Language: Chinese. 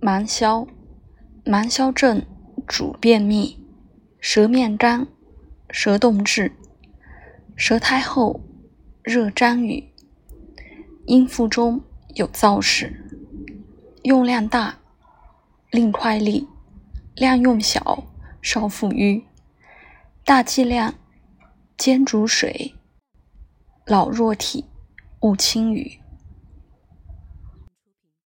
芒硝，芒硝症主便秘，舌面干，舌动滞，舌苔厚，热沾雨，阴腹中有燥屎，用量大，令快利，量用小，少腹瘀，大剂量煎煮水，老弱体，勿轻语。